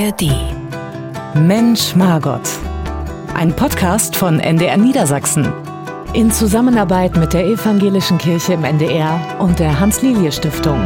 ARD. Mensch Margot. Ein Podcast von NDR Niedersachsen. In Zusammenarbeit mit der Evangelischen Kirche im NDR und der Hans-Lilie-Stiftung.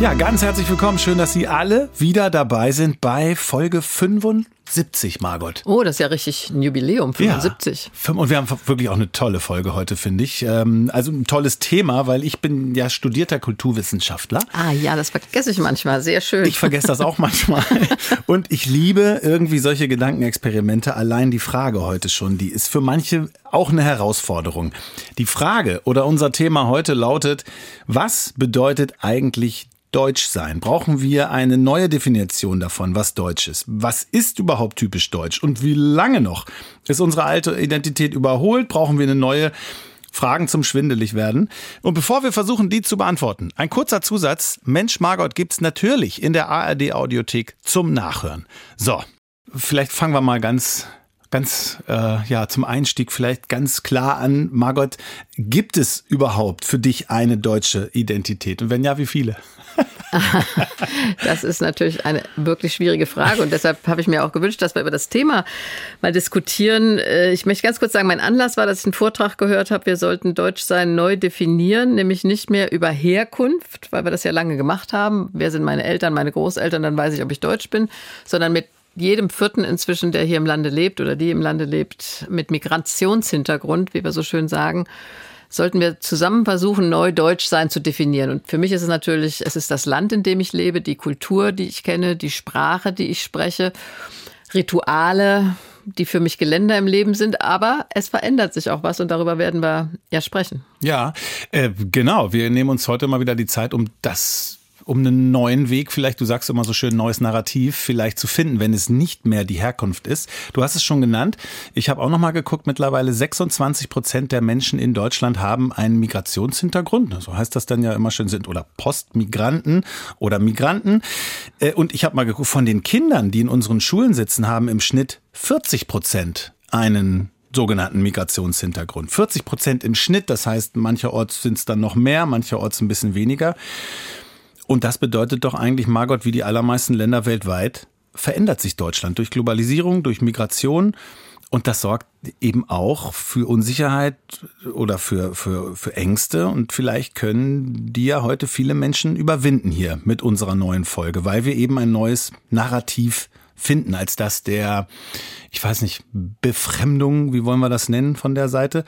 Ja, ganz herzlich willkommen. Schön, dass Sie alle wieder dabei sind bei Folge 75 70, Margot. Oh, das ist ja richtig ein Jubiläum, 75. Ja, und wir haben wirklich auch eine tolle Folge heute, finde ich. Ähm, also ein tolles Thema, weil ich bin ja studierter Kulturwissenschaftler. Ah ja, das vergesse ich manchmal. Sehr schön. Ich vergesse das auch manchmal. Und ich liebe irgendwie solche Gedankenexperimente. Allein die Frage heute schon, die ist für manche auch eine Herausforderung. Die Frage oder unser Thema heute lautet, was bedeutet eigentlich Deutsch sein? Brauchen wir eine neue Definition davon, was Deutsch ist? Was ist überhaupt typisch Deutsch? Und wie lange noch? Ist unsere alte Identität überholt? Brauchen wir eine neue? Fragen zum schwindelig werden. Und bevor wir versuchen, die zu beantworten, ein kurzer Zusatz. Mensch Margot gibt's natürlich in der ARD Audiothek zum Nachhören. So, vielleicht fangen wir mal ganz ganz äh, ja zum Einstieg vielleicht ganz klar an, Margot, gibt es überhaupt für dich eine deutsche Identität? Und wenn ja, wie viele? das ist natürlich eine wirklich schwierige Frage und deshalb habe ich mir auch gewünscht, dass wir über das Thema mal diskutieren. Äh, ich möchte ganz kurz sagen, mein Anlass war, dass ich einen Vortrag gehört habe, wir sollten Deutschsein neu definieren, nämlich nicht mehr über Herkunft, weil wir das ja lange gemacht haben. Wer sind meine Eltern, meine Großeltern, dann weiß ich, ob ich Deutsch bin, sondern mit jedem Vierten inzwischen, der hier im Lande lebt oder die im Lande lebt, mit Migrationshintergrund, wie wir so schön sagen sollten wir zusammen versuchen, neu Deutsch sein zu definieren. Und für mich ist es natürlich, es ist das Land, in dem ich lebe, die Kultur, die ich kenne, die Sprache, die ich spreche, Rituale, die für mich Geländer im Leben sind, aber es verändert sich auch was und darüber werden wir ja sprechen. Ja, äh, genau. Wir nehmen uns heute mal wieder die Zeit, um das um einen neuen Weg, vielleicht, du sagst immer so schön, neues Narrativ vielleicht zu finden, wenn es nicht mehr die Herkunft ist. Du hast es schon genannt. Ich habe auch noch mal geguckt, mittlerweile 26 Prozent der Menschen in Deutschland haben einen Migrationshintergrund. So heißt das dann ja immer schön sind oder Postmigranten oder Migranten. Äh, und ich habe mal geguckt, von den Kindern, die in unseren Schulen sitzen, haben im Schnitt 40 Prozent einen sogenannten Migrationshintergrund. 40 Prozent im Schnitt, das heißt, mancherorts sind es dann noch mehr, mancherorts ein bisschen weniger. Und das bedeutet doch eigentlich, Margot, wie die allermeisten Länder weltweit, verändert sich Deutschland durch Globalisierung, durch Migration. Und das sorgt eben auch für Unsicherheit oder für, für, für Ängste. Und vielleicht können die ja heute viele Menschen überwinden hier mit unserer neuen Folge, weil wir eben ein neues Narrativ finden, als das der, ich weiß nicht, Befremdung, wie wollen wir das nennen von der Seite?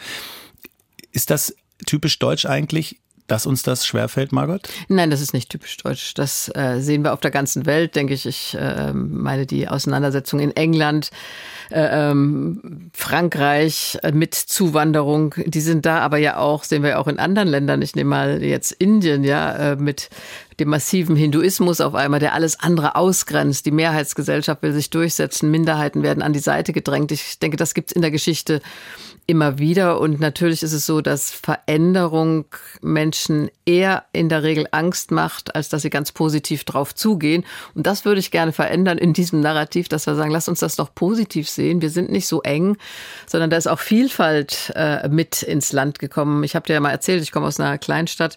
Ist das typisch deutsch eigentlich? Dass uns das schwerfällt, Margot? Nein, das ist nicht typisch deutsch. Das äh, sehen wir auf der ganzen Welt, denke ich. Ich äh, meine die Auseinandersetzung in England, äh, ähm, Frankreich äh, mit Zuwanderung, die sind da, aber ja auch, sehen wir ja auch in anderen Ländern. Ich nehme mal jetzt Indien, ja, äh, mit dem massiven Hinduismus auf einmal, der alles andere ausgrenzt. Die Mehrheitsgesellschaft will sich durchsetzen, Minderheiten werden an die Seite gedrängt. Ich denke, das gibt es in der Geschichte immer wieder. Und natürlich ist es so, dass Veränderung Menschen eher in der Regel Angst macht, als dass sie ganz positiv drauf zugehen. Und das würde ich gerne verändern in diesem Narrativ, dass wir sagen, lass uns das doch positiv sehen. Wir sind nicht so eng, sondern da ist auch Vielfalt äh, mit ins Land gekommen. Ich habe dir ja mal erzählt, ich komme aus einer Kleinstadt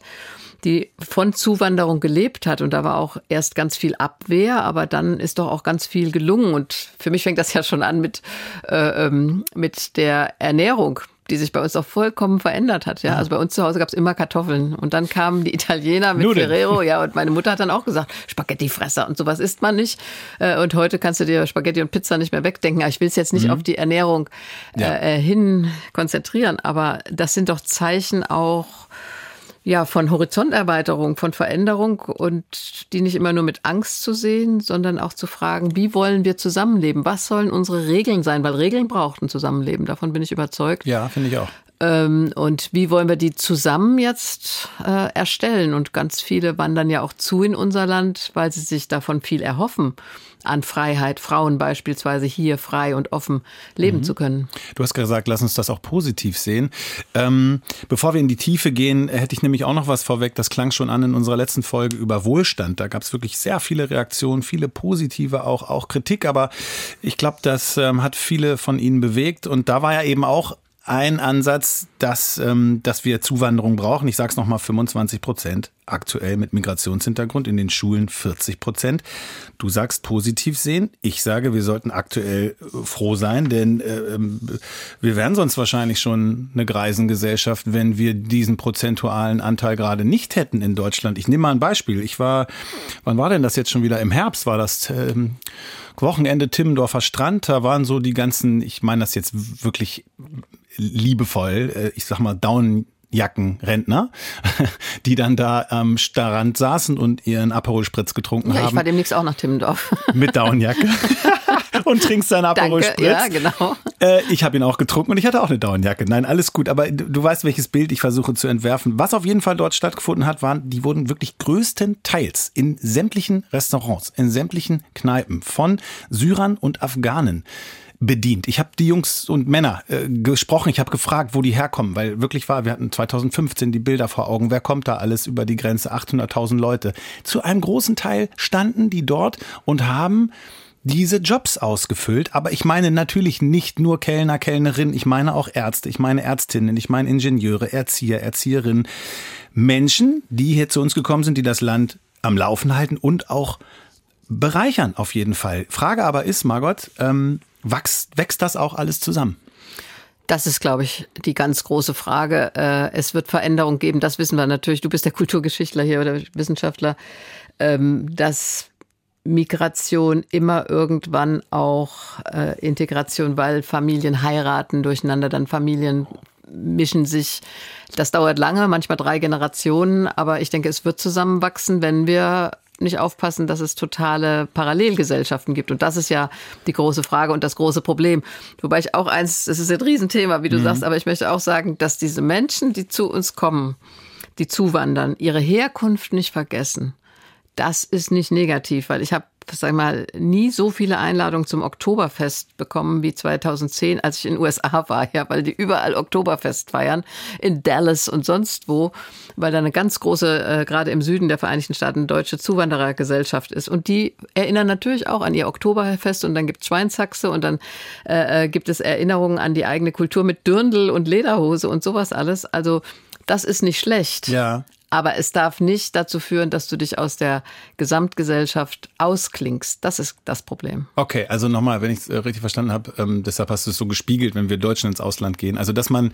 die von Zuwanderung gelebt hat. Und da war auch erst ganz viel Abwehr, aber dann ist doch auch ganz viel gelungen. Und für mich fängt das ja schon an mit, äh, ähm, mit der Ernährung die sich bei uns auch vollkommen verändert hat. Ja, also bei uns zu Hause gab es immer Kartoffeln und dann kamen die Italiener mit Nudeln. Ferrero, ja, und meine Mutter hat dann auch gesagt, Spaghettifresser und sowas isst man nicht. Äh, und heute kannst du dir Spaghetti und Pizza nicht mehr wegdenken. Ich will es jetzt nicht mhm. auf die Ernährung ja. äh, hin konzentrieren, aber das sind doch Zeichen auch ja, von Horizonterweiterung, von Veränderung und die nicht immer nur mit Angst zu sehen, sondern auch zu fragen, wie wollen wir zusammenleben? Was sollen unsere Regeln sein? Weil Regeln braucht ein Zusammenleben, davon bin ich überzeugt. Ja, finde ich auch. Ähm, und wie wollen wir die zusammen jetzt äh, erstellen? Und ganz viele wandern ja auch zu in unser Land, weil sie sich davon viel erhoffen an Freiheit, Frauen beispielsweise hier frei und offen leben mhm. zu können. Du hast gesagt, lass uns das auch positiv sehen. Ähm, bevor wir in die Tiefe gehen, hätte ich nämlich auch noch was vorweg. Das klang schon an in unserer letzten Folge über Wohlstand. Da gab es wirklich sehr viele Reaktionen, viele positive, auch, auch Kritik. Aber ich glaube, das ähm, hat viele von Ihnen bewegt. Und da war ja eben auch ein Ansatz, dass, ähm, dass wir Zuwanderung brauchen. Ich sage es nochmal, 25 Prozent aktuell mit Migrationshintergrund, in den Schulen 40 Prozent. Du sagst positiv sehen. Ich sage, wir sollten aktuell äh, froh sein, denn äh, ähm, wir wären sonst wahrscheinlich schon eine Greisengesellschaft, wenn wir diesen prozentualen Anteil gerade nicht hätten in Deutschland. Ich nehme mal ein Beispiel. Ich war, wann war denn das jetzt schon wieder? Im Herbst war das. Ähm, Wochenende Timmendorfer Strand, da waren so die ganzen, ich meine das jetzt wirklich liebevoll, äh, ich sag mal Down Jackenrentner, die dann da am Strand saßen und ihren Aperol Spritz getrunken ja, haben. Ich war demnächst auch nach Timmendorf. Mit Downjacke. und trinkst deinen Aperol Spritz. Ja, genau. Äh, ich habe ihn auch getrunken und ich hatte auch eine Downjacke. Nein, alles gut. Aber du, du, weißt, welches Bild ich versuche zu entwerfen. Was auf jeden Fall dort stattgefunden hat, waren, die wurden wirklich größtenteils in sämtlichen Restaurants, in sämtlichen Kneipen von Syrern und Afghanen bedient. Ich habe die Jungs und Männer äh, gesprochen, ich habe gefragt, wo die herkommen, weil wirklich war, wir hatten 2015 die Bilder vor Augen, wer kommt da alles über die Grenze, 800.000 Leute. Zu einem großen Teil standen die dort und haben diese Jobs ausgefüllt. Aber ich meine natürlich nicht nur Kellner, Kellnerin, ich meine auch Ärzte, ich meine Ärztinnen, ich meine Ingenieure, Erzieher, Erzieherinnen. Menschen, die hier zu uns gekommen sind, die das Land am Laufen halten und auch bereichern auf jeden Fall. Frage aber ist, Margot, ähm, wächst, wächst das auch alles zusammen? Das ist, glaube ich, die ganz große Frage. Äh, es wird Veränderung geben, das wissen wir natürlich. Du bist der Kulturgeschichtler hier oder Wissenschaftler, ähm, dass Migration immer irgendwann auch äh, Integration, weil Familien heiraten durcheinander, dann Familien mischen sich. Das dauert lange, manchmal drei Generationen, aber ich denke, es wird zusammenwachsen, wenn wir nicht aufpassen, dass es totale Parallelgesellschaften gibt. Und das ist ja die große Frage und das große Problem. Wobei ich auch eins, das ist ein Riesenthema, wie du mhm. sagst, aber ich möchte auch sagen, dass diese Menschen, die zu uns kommen, die zuwandern, ihre Herkunft nicht vergessen. Das ist nicht negativ, weil ich habe sag mal, nie so viele Einladungen zum Oktoberfest bekommen wie 2010, als ich in den USA war, ja, weil die überall Oktoberfest feiern, in Dallas und sonst wo, weil da eine ganz große, äh, gerade im Süden der Vereinigten Staaten, deutsche Zuwanderergesellschaft ist. Und die erinnern natürlich auch an ihr Oktoberfest und dann gibt es Schweinshaxe und dann äh, äh, gibt es Erinnerungen an die eigene Kultur mit Dürndl und Lederhose und sowas alles. Also das ist nicht schlecht. Ja. Aber es darf nicht dazu führen, dass du dich aus der Gesamtgesellschaft ausklingst. Das ist das Problem. Okay, also nochmal, wenn ich es äh, richtig verstanden habe, ähm, deshalb hast du es so gespiegelt, wenn wir Deutschen ins Ausland gehen. Also, dass man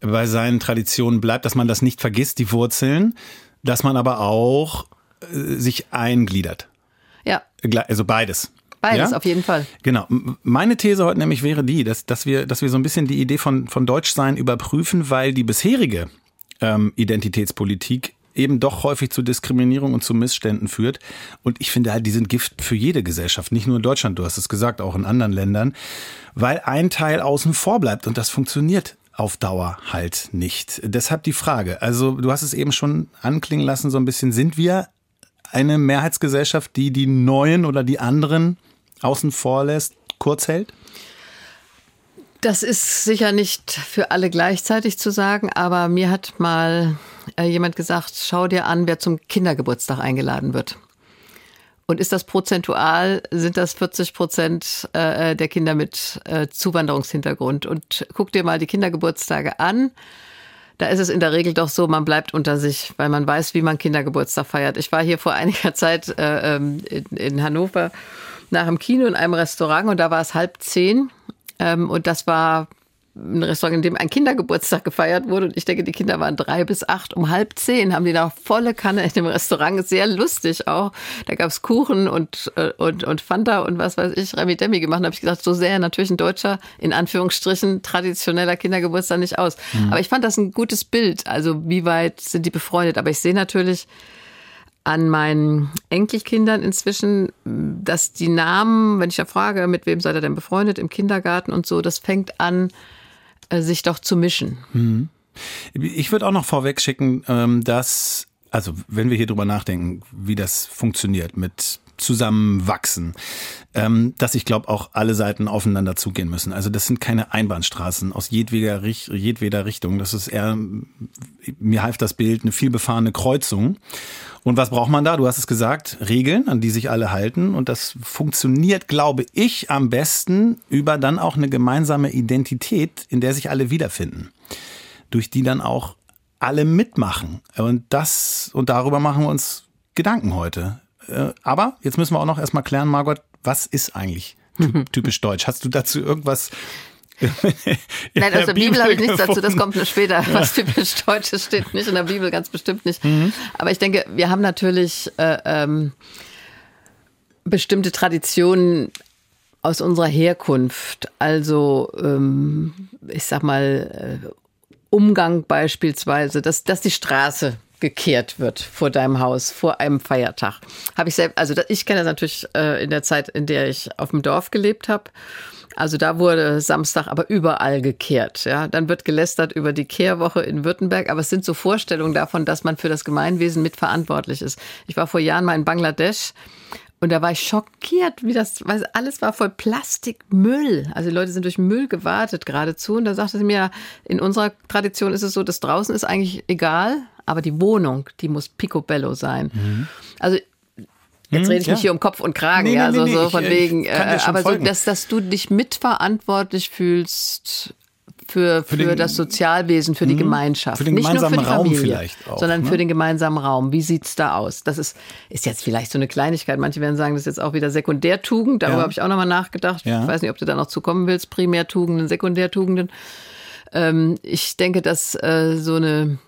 bei seinen Traditionen bleibt, dass man das nicht vergisst, die Wurzeln, dass man aber auch äh, sich eingliedert. Ja. Also beides. Beides, ja? auf jeden Fall. Genau. Meine These heute nämlich wäre die, dass, dass, wir, dass wir so ein bisschen die Idee von, von Deutschsein überprüfen, weil die bisherige ähm, Identitätspolitik eben doch häufig zu Diskriminierung und zu Missständen führt. Und ich finde halt, die sind Gift für jede Gesellschaft, nicht nur in Deutschland, du hast es gesagt, auch in anderen Ländern, weil ein Teil außen vor bleibt und das funktioniert auf Dauer halt nicht. Deshalb die Frage, also du hast es eben schon anklingen lassen, so ein bisschen, sind wir eine Mehrheitsgesellschaft, die die Neuen oder die anderen außen vor lässt, kurz hält? Das ist sicher nicht für alle gleichzeitig zu sagen, aber mir hat mal äh, jemand gesagt, schau dir an, wer zum Kindergeburtstag eingeladen wird. Und ist das prozentual, sind das 40 Prozent äh, der Kinder mit äh, Zuwanderungshintergrund. Und guck dir mal die Kindergeburtstage an. Da ist es in der Regel doch so, man bleibt unter sich, weil man weiß, wie man Kindergeburtstag feiert. Ich war hier vor einiger Zeit ähm, in Hannover nach dem Kino in einem Restaurant und da war es halb zehn und das war ein Restaurant, in dem ein Kindergeburtstag gefeiert wurde. Und ich denke, die Kinder waren drei bis acht. Um halb zehn haben die da volle Kanne in dem Restaurant. Sehr lustig auch. Da gab es Kuchen und, äh, und, und Fanta und was weiß ich, Remi Demi gemacht. Da habe ich gesagt, so sehr natürlich ein deutscher, in Anführungsstrichen, traditioneller Kindergeburtstag nicht aus. Mhm. Aber ich fand das ein gutes Bild. Also wie weit sind die befreundet? Aber ich sehe natürlich, an meinen Enkelkindern inzwischen, dass die Namen, wenn ich ja frage, mit wem seid ihr denn befreundet im Kindergarten und so, das fängt an, äh, sich doch zu mischen. Mhm. Ich würde auch noch vorweg schicken, ähm, dass, also wenn wir hier drüber nachdenken, wie das funktioniert mit zusammenwachsen, ähm, dass ich glaube auch alle Seiten aufeinander zugehen müssen. Also das sind keine Einbahnstraßen aus jedweder, jedweder Richtung. Das ist eher, mir half das Bild, eine vielbefahrene Kreuzung. Und was braucht man da? Du hast es gesagt, Regeln, an die sich alle halten. Und das funktioniert, glaube ich, am besten über dann auch eine gemeinsame Identität, in der sich alle wiederfinden. Durch die dann auch alle mitmachen. Und das, und darüber machen wir uns Gedanken heute. Äh, aber jetzt müssen wir auch noch erstmal klären, Margot, was ist eigentlich typisch deutsch? Hast du dazu irgendwas Nein, aus der Bibel, Bibel habe ich nichts dazu, das kommt nur später. Was typisch Deutsches steht nicht in der Bibel, ganz bestimmt nicht. Mhm. Aber ich denke, wir haben natürlich äh, ähm, bestimmte Traditionen aus unserer Herkunft. Also, ähm, ich sag mal, äh, Umgang beispielsweise, dass, dass die Straße gekehrt wird vor deinem Haus, vor einem Feiertag. Habe ich selbst, also ich kenne das natürlich äh, in der Zeit, in der ich auf dem Dorf gelebt habe. Also da wurde Samstag aber überall gekehrt. Ja, dann wird gelästert über die Kehrwoche in Württemberg, aber es sind so Vorstellungen davon, dass man für das Gemeinwesen mitverantwortlich ist. Ich war vor Jahren mal in Bangladesch und da war ich schockiert, wie das, weil alles war voll Plastikmüll. Also die Leute sind durch Müll gewartet geradezu. Und da sagte sie mir, in unserer Tradition ist es so, das draußen ist eigentlich egal, aber die Wohnung, die muss picobello sein. Mhm. Also Jetzt hm, rede ich ja. nicht hier um Kopf und Kragen, nee, ja, nee, so, nee, so von ich, wegen, äh, aber so, dass, dass du dich mitverantwortlich fühlst für, für, für den, das Sozialwesen, für die mhm. Gemeinschaft. Für den Nicht gemeinsamen nur für die Raum Familie, vielleicht auch. Sondern ne? für den gemeinsamen Raum. Wie sieht's da aus? Das ist, ist jetzt vielleicht so eine Kleinigkeit. Manche werden sagen, das ist jetzt auch wieder Sekundärtugend. Darüber ja. habe ich auch nochmal nachgedacht. Ja. Ich weiß nicht, ob du da noch zukommen willst. Primärtugenden, Sekundärtugenden. Ähm, ich denke, dass äh, so eine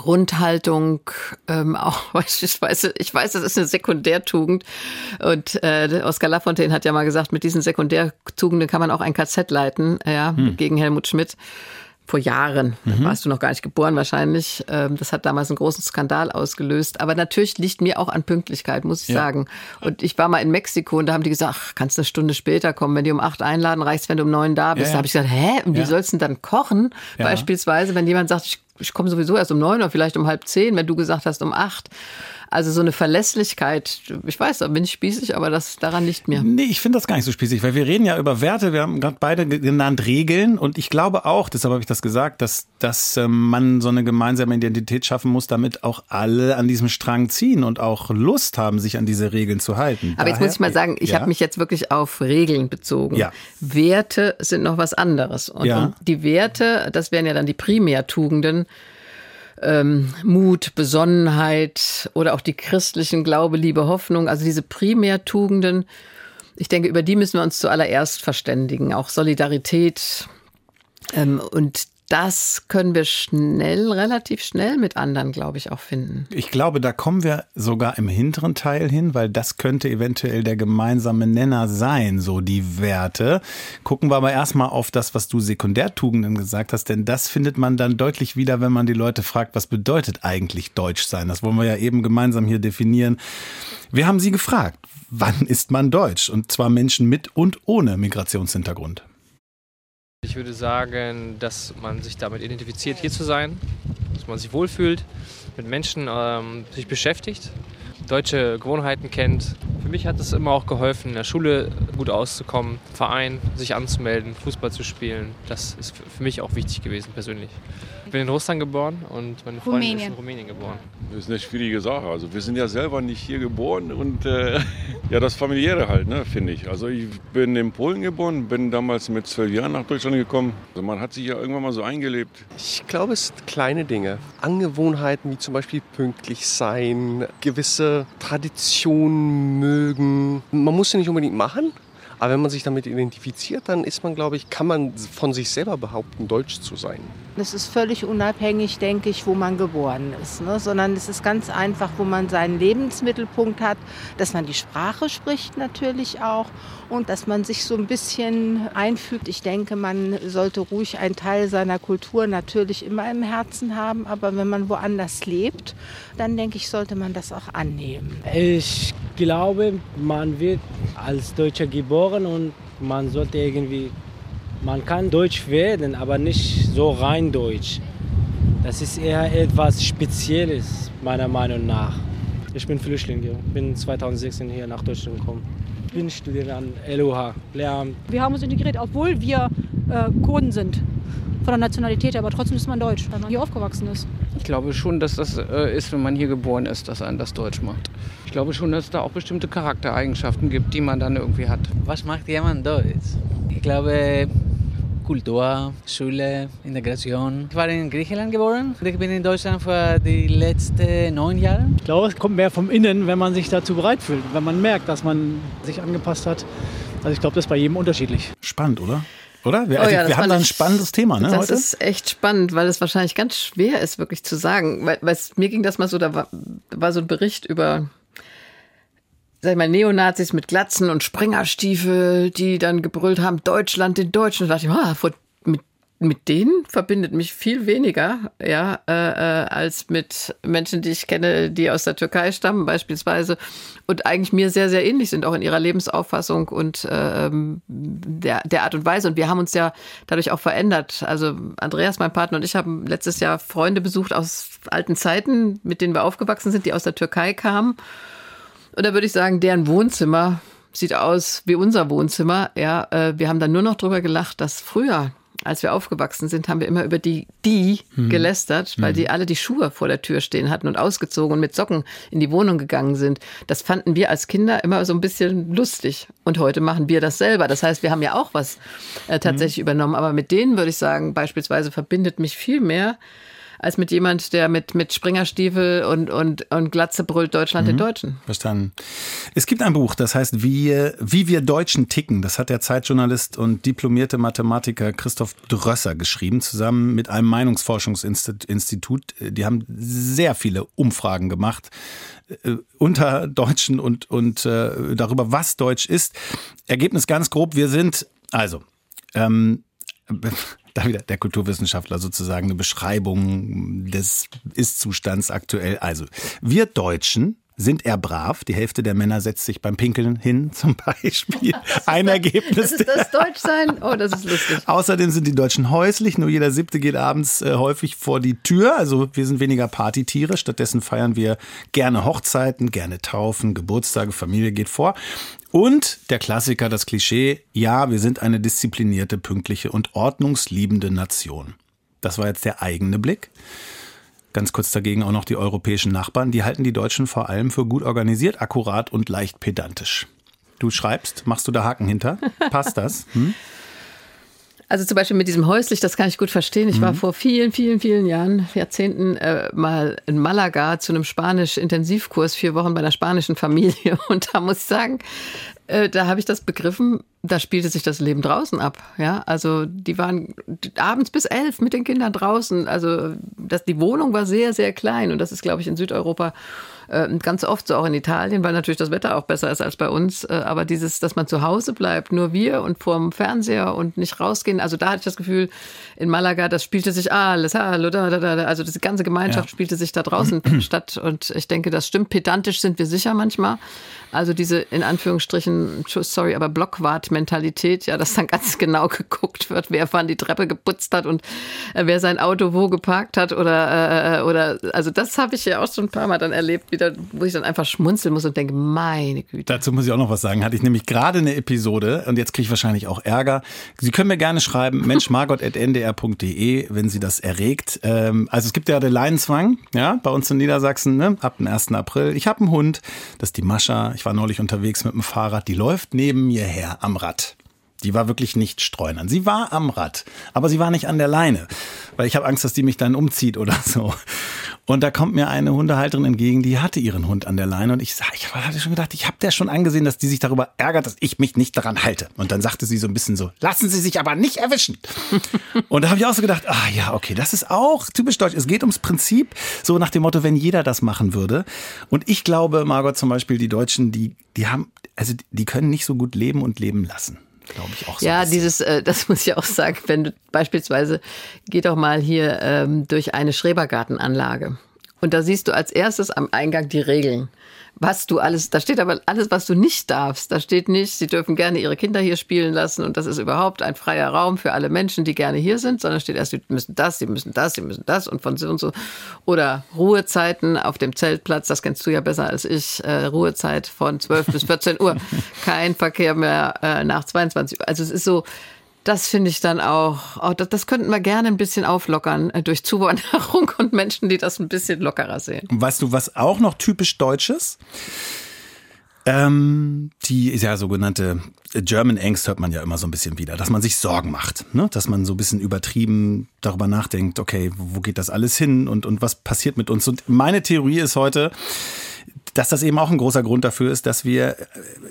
Grundhaltung ähm, auch ich weiß, ich weiß, das ist eine Sekundärtugend und äh, Oskar Lafontaine hat ja mal gesagt, mit diesen Sekundärtugenden kann man auch ein KZ leiten, ja, hm. gegen Helmut Schmidt vor Jahren. Mhm. warst du noch gar nicht geboren wahrscheinlich. Ähm, das hat damals einen großen Skandal ausgelöst. Aber natürlich liegt mir auch an Pünktlichkeit, muss ich ja. sagen. Und ich war mal in Mexiko und da haben die gesagt, ach, kannst eine Stunde später kommen. Wenn die um acht einladen, reicht wenn du um neun da bist. Ja, ja. Da habe ich gesagt, hä? Und wie sollst du denn dann kochen? Beispielsweise, wenn jemand sagt, ich, ich komme sowieso erst um neun oder vielleicht um halb zehn, wenn du gesagt hast um acht. Also so eine Verlässlichkeit, ich weiß, da bin ich spießig, aber das daran nicht mehr. Nee, ich finde das gar nicht so spießig, weil wir reden ja über Werte, wir haben gerade beide genannt Regeln und ich glaube auch, deshalb habe ich das gesagt, dass, dass ähm, man so eine gemeinsame Identität schaffen muss, damit auch alle an diesem Strang ziehen und auch Lust haben, sich an diese Regeln zu halten. Aber Daher, jetzt muss ich mal sagen, ich ja. habe mich jetzt wirklich auf Regeln bezogen. Ja. Werte sind noch was anderes. Und, ja. und die Werte, das wären ja dann die Primärtugenden, ähm, Mut, Besonnenheit oder auch die christlichen Glaube, Liebe, Hoffnung, also diese Primärtugenden. Ich denke, über die müssen wir uns zuallererst verständigen. Auch Solidarität ähm, und das können wir schnell, relativ schnell mit anderen, glaube ich, auch finden. Ich glaube, da kommen wir sogar im hinteren Teil hin, weil das könnte eventuell der gemeinsame Nenner sein, so die Werte. Gucken wir aber erstmal auf das, was du Sekundärtugenden gesagt hast, denn das findet man dann deutlich wieder, wenn man die Leute fragt, was bedeutet eigentlich Deutsch sein? Das wollen wir ja eben gemeinsam hier definieren. Wir haben sie gefragt, wann ist man Deutsch? Und zwar Menschen mit und ohne Migrationshintergrund. Ich würde sagen, dass man sich damit identifiziert, hier zu sein, dass man sich wohlfühlt, mit Menschen ähm, sich beschäftigt, deutsche Gewohnheiten kennt. Für mich hat es immer auch geholfen, in der Schule gut auszukommen, Verein, sich anzumelden, Fußball zu spielen. Das ist für mich auch wichtig gewesen persönlich. Ich bin in Russland geboren und meine Freundin Rumänien. ist in Rumänien geboren. Das ist eine schwierige Sache. Also wir sind ja selber nicht hier geboren und äh, ja, das familiäre halt, ne, finde ich. Also ich bin in Polen geboren, bin damals mit zwölf Jahren nach Deutschland gekommen. Also man hat sich ja irgendwann mal so eingelebt. Ich glaube, es sind kleine Dinge. Angewohnheiten wie zum Beispiel pünktlich sein, gewisse Traditionen mögen. Man muss sie nicht unbedingt machen, aber wenn man sich damit identifiziert, dann ist man, glaube ich, kann man von sich selber behaupten, deutsch zu sein. Es ist völlig unabhängig, denke ich, wo man geboren ist, ne? sondern es ist ganz einfach, wo man seinen Lebensmittelpunkt hat, dass man die Sprache spricht natürlich auch und dass man sich so ein bisschen einfügt. Ich denke, man sollte ruhig einen Teil seiner Kultur natürlich immer im Herzen haben, aber wenn man woanders lebt, dann denke ich, sollte man das auch annehmen. Ich glaube, man wird als Deutscher geboren und man sollte irgendwie, man kann Deutsch werden, aber nicht so rein Deutsch. Das ist eher etwas Spezielles, meiner Meinung nach. Ich bin Flüchtling, bin 2016 hier nach Deutschland gekommen. Ich bin Student an LOH, Lehramt. Wir haben uns integriert, obwohl wir äh, Kurden sind von der Nationalität, aber trotzdem ist man deutsch, weil man hier aufgewachsen ist. Ich glaube schon, dass das äh, ist, wenn man hier geboren ist, dass einen das deutsch macht. Ich glaube schon, dass es da auch bestimmte Charaktereigenschaften gibt, die man dann irgendwie hat. Was macht jemand deutsch? Ich glaube, Kultur, Schule, Integration. Ich war in Griechenland geboren. Ich bin in Deutschland für die letzten neun Jahre. Ich glaube, es kommt mehr vom Innen, wenn man sich dazu bereit fühlt, wenn man merkt, dass man sich angepasst hat. Also ich glaube, das ist bei jedem unterschiedlich. Spannend, oder? Oder? Wir, Oh ja, das wir haben da ein spannendes Thema, ne, Das heute? ist echt spannend, weil es wahrscheinlich ganz schwer ist, wirklich zu sagen. Weil, weil es, mir ging das mal so, da war, da war so ein Bericht über, sag ich mal, Neonazis mit Glatzen und Springerstiefel, die dann gebrüllt haben, Deutschland den Deutschen. Da dachte ich, ah, mit, mit denen verbindet mich viel weniger, ja, äh, äh, als mit Menschen, die ich kenne, die aus der Türkei stammen beispielsweise und eigentlich mir sehr, sehr ähnlich sind, auch in ihrer Lebensauffassung und ähm, der, der Art und Weise. Und wir haben uns ja dadurch auch verändert. Also Andreas, mein Partner und ich haben letztes Jahr Freunde besucht aus alten Zeiten, mit denen wir aufgewachsen sind, die aus der Türkei kamen. Und da würde ich sagen, deren Wohnzimmer sieht aus wie unser Wohnzimmer. Ja, äh, wir haben dann nur noch drüber gelacht, dass früher, als wir aufgewachsen sind, haben wir immer über die die Hm. gelästert, weil die alle die Schuhe vor der Tür stehen hatten und ausgezogen und mit Socken in die Wohnung gegangen sind. Das fanden wir als Kinder immer so ein bisschen lustig. Und heute machen wir das selber. Das heißt, wir haben ja auch was äh, tatsächlich übernommen. Aber mit denen würde ich sagen, beispielsweise verbindet mich viel mehr als mit jemand, der mit, mit Springerstiefel und, und, und Glatze brüllt Deutschland den Mhm. Deutschen. Verstanden. Es gibt ein Buch, das heißt Wie, wie wir Deutschen ticken. Das hat der Zeitjournalist und diplomierte Mathematiker Christoph Drösser geschrieben, zusammen mit einem Meinungsforschungsinstitut. Die haben sehr viele Umfragen gemacht äh, unter Deutschen und, und äh, darüber, was Deutsch ist. Ergebnis ganz grob, wir sind, also, ähm, da wieder der Kulturwissenschaftler sozusagen eine Beschreibung des Ist-Zustands aktuell. Also, wir Deutschen sind eher brav. Die Hälfte der Männer setzt sich beim Pinkeln hin, zum Beispiel. Ein Ergebnis. Das ist das Deutschsein? Oh, das ist lustig. Außerdem sind die Deutschen häuslich. Nur jeder Siebte geht abends äh, häufig vor die Tür. Also wir sind weniger Partytiere. Stattdessen feiern wir gerne Hochzeiten, gerne Taufen, Geburtstage, Familie geht vor. Und der Klassiker, das Klischee, ja, wir sind eine disziplinierte, pünktliche und ordnungsliebende Nation. Das war jetzt der eigene Blick. Ganz kurz dagegen auch noch die europäischen Nachbarn. Die halten die Deutschen vor allem für gut organisiert, akkurat und leicht pedantisch. Du schreibst, machst du da Haken hinter? Passt das? Hm? Also zum Beispiel mit diesem häuslich, das kann ich gut verstehen. Ich war Mhm. vor vielen, vielen, vielen Jahren, Jahrzehnten äh, mal in Malaga zu einem Spanisch-Intensivkurs, vier Wochen bei einer spanischen Familie. Und da muss ich sagen, äh, da habe ich das begriffen, da spielte sich das Leben draußen ab. Ja, also die waren abends bis elf mit den Kindern draußen. Also das, die Wohnung war sehr, sehr klein. Und das ist, glaube ich, in Südeuropa äh, ganz oft so, auch in Italien, weil natürlich das Wetter auch besser ist als bei uns. Äh, Aber dieses, dass man zu Hause bleibt, nur wir und vorm Fernseher und nicht rausgehen. Also da hatte ich das Gefühl, in Malaga, das spielte sich alles, hallo, da, da, da, also die ganze Gemeinschaft Ja. spielte sich da draußen statt. Und ich denke, das stimmt. Pedantisch sind wir sicher manchmal. Also diese in Anführungsstrichen, sorry, aber Blockwart-Mentalität, ja, dass dann ganz genau geguckt wird, wer wann die Treppe geputzt hat und äh, wer sein Auto wo geparkt hat oder äh, oder also das habe ich ja auch schon ein paar Mal dann erlebt, wieder, wo ich dann einfach schmunzeln muss und denke, meine Güte. Dazu muss ich auch noch was sagen. Hatte ich nämlich gerade eine Episode und jetzt kriege ich wahrscheinlich auch Ärger. Sie können mir gerne schreiben, menschmargot.ndr.de, wenn Sie das erregt. Ähm, also es gibt ja den Leinenzwang, ja, bei uns in Niedersachsen, ne, ab dem 1. April. Ich habe einen Hund, das ist die Mascha. Ich war neulich unterwegs mit dem Fahrrad, die läuft neben mir her am Rad. Die war wirklich nicht streunern. Sie war am Rad, aber sie war nicht an der Leine, weil ich habe Angst, dass die mich dann umzieht oder so. Und da kommt mir eine Hundehalterin entgegen, die hatte ihren Hund an der Leine und ich ich hatte schon gedacht, ich habe der schon angesehen, dass die sich darüber ärgert, dass ich mich nicht daran halte. Und dann sagte sie so ein bisschen so, lassen Sie sich aber nicht erwischen. und da habe ich auch so gedacht, ah ja, okay, das ist auch typisch deutsch. Es geht ums Prinzip, so nach dem Motto, wenn jeder das machen würde. Und ich glaube, Margot zum Beispiel, die Deutschen, die, die haben, also die können nicht so gut leben und leben lassen. Glaube ich auch so. Ja, dieses, äh, das muss ich auch sagen, wenn du beispielsweise, geh doch mal hier ähm, durch eine Schrebergartenanlage Und da siehst du als erstes am Eingang die Regeln. Was du alles, da steht aber alles, was du nicht darfst. Da steht nicht, sie dürfen gerne ihre Kinder hier spielen lassen und das ist überhaupt ein freier Raum für alle Menschen, die gerne hier sind, sondern steht erst, sie müssen das, sie müssen das, sie müssen das und von so und so. Oder Ruhezeiten auf dem Zeltplatz, das kennst du ja besser als ich, äh, Ruhezeit von 12 bis 14 Uhr. Kein Verkehr mehr äh, nach 22 Uhr. Also es ist so, das finde ich dann auch, oh, das, das, könnten wir gerne ein bisschen auflockern äh, durch Zuwanderung und Menschen, die das ein bisschen lockerer sehen. Weißt du, was auch noch typisch Deutsches? Ähm, die ja sogenannte German Angst hört man ja immer so ein bisschen wieder, dass man sich Sorgen macht, ne? dass man so ein bisschen übertrieben darüber nachdenkt, okay, wo geht das alles hin und, und was passiert mit uns? Und meine Theorie ist heute, dass das eben auch ein großer Grund dafür ist, dass wir,